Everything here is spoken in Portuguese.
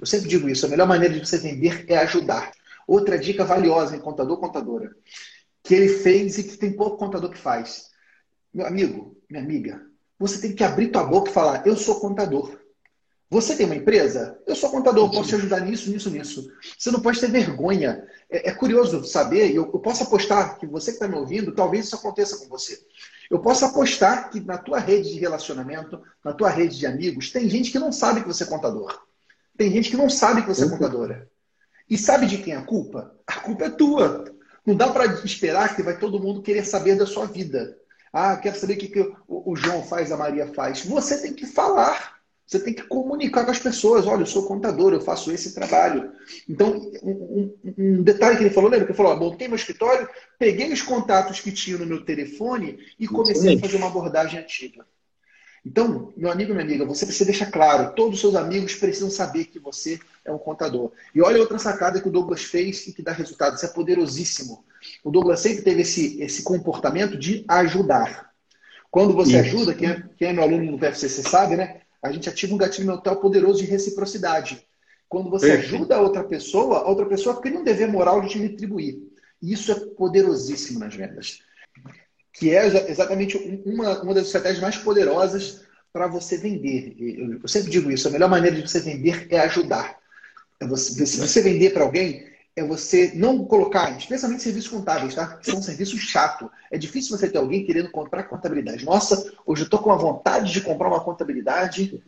Eu sempre digo isso, a melhor maneira de você vender é ajudar. Outra dica valiosa em contador, contadora, que ele fez e que tem pouco contador que faz. Meu amigo, minha amiga, você tem que abrir tua boca e falar, eu sou contador. Você tem uma empresa? Eu sou contador, posso te ajudar nisso, nisso, nisso. Você não pode ter vergonha. É, é curioso saber, e eu, eu, posso apostar que você que está me ouvindo, talvez isso aconteça com você. Eu posso apostar que na tua rede de relacionamento, na tua rede de amigos, tem gente que não sabe que você é contador. Tem gente que não sabe que você é uhum. contadora. E sabe de quem é a culpa? A culpa é tua. Não dá para esperar que vai todo mundo querer saber da sua vida. Ah, quero saber o que, que o, o João faz, a Maria faz. Você tem que falar. Você tem que comunicar com as pessoas. Olha, eu sou contador, eu faço esse trabalho. Então, um, um, um detalhe que ele falou, lembra que ele falou: montei meu escritório, peguei os contatos que tinha no meu telefone e comecei a fazer uma abordagem ativa. Então, meu amigo, minha amiga, você precisa deixar claro: todos os seus amigos precisam saber que você é um contador. E olha outra sacada que o Douglas fez e que dá resultado. Isso é poderosíssimo. O Douglas sempre teve esse, esse comportamento de ajudar. Quando você Isso. ajuda, quem é, quem é meu aluno no PFCC sabe, né? a gente ativa um gatilho mental poderoso de reciprocidade. Quando você ajuda a outra pessoa, a outra pessoa cria um dever moral de te retribuir. E isso é poderosíssimo nas vendas. Que é exatamente uma, uma das estratégias mais poderosas para você vender. Eu sempre digo isso: a melhor maneira de você vender é ajudar. É você, se você vender para alguém, é você não colocar, especialmente serviços contábeis, tá? Que são um serviço chato. É difícil você ter alguém querendo comprar contabilidade. Nossa, hoje eu estou com a vontade de comprar uma contabilidade.